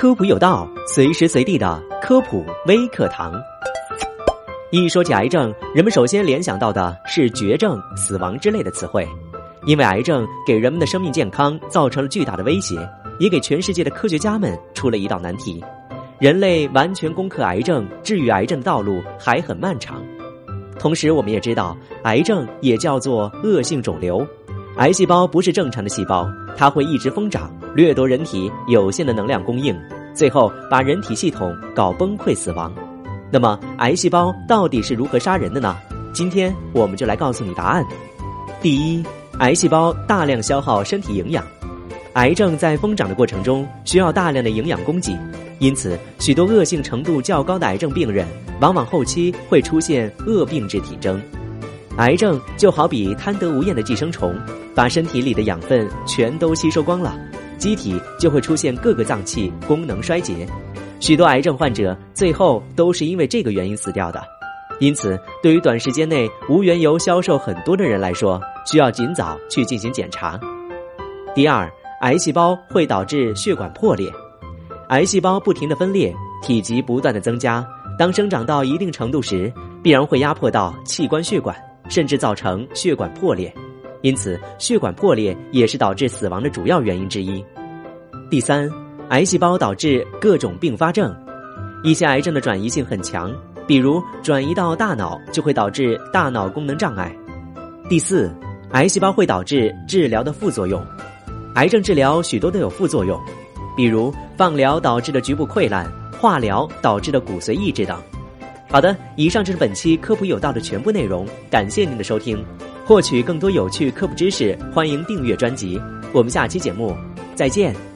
科普有道，随时随地的科普微课堂。一说起癌症，人们首先联想到的是绝症、死亡之类的词汇，因为癌症给人们的生命健康造成了巨大的威胁，也给全世界的科学家们出了一道难题：人类完全攻克癌症、治愈癌症的道路还很漫长。同时，我们也知道，癌症也叫做恶性肿瘤，癌细胞不是正常的细胞，它会一直疯长，掠夺人体有限的能量供应，最后把人体系统搞崩溃死亡。那么，癌细胞到底是如何杀人的呢？今天我们就来告诉你答案。第一，癌细胞大量消耗身体营养，癌症在疯长的过程中需要大量的营养供给，因此许多恶性程度较高的癌症病人，往往后期会出现恶病质体征。癌症就好比贪得无厌的寄生虫，把身体里的养分全都吸收光了，机体就会出现各个脏器功能衰竭。许多癌症患者最后都是因为这个原因死掉的，因此，对于短时间内无缘由消瘦很多的人来说，需要尽早去进行检查。第二，癌细胞会导致血管破裂，癌细胞不停的分裂，体积不断的增加，当生长到一定程度时，必然会压迫到器官血管，甚至造成血管破裂，因此，血管破裂也是导致死亡的主要原因之一。第三。癌细胞导致各种并发症，一些癌症的转移性很强，比如转移到大脑就会导致大脑功能障碍。第四，癌细胞会导致治疗的副作用，癌症治疗许多都有副作用，比如放疗导致的局部溃烂、化疗导致的骨髓抑制等。好的，以上就是本期科普有道的全部内容，感谢您的收听。获取更多有趣科普知识，欢迎订阅专辑。我们下期节目再见。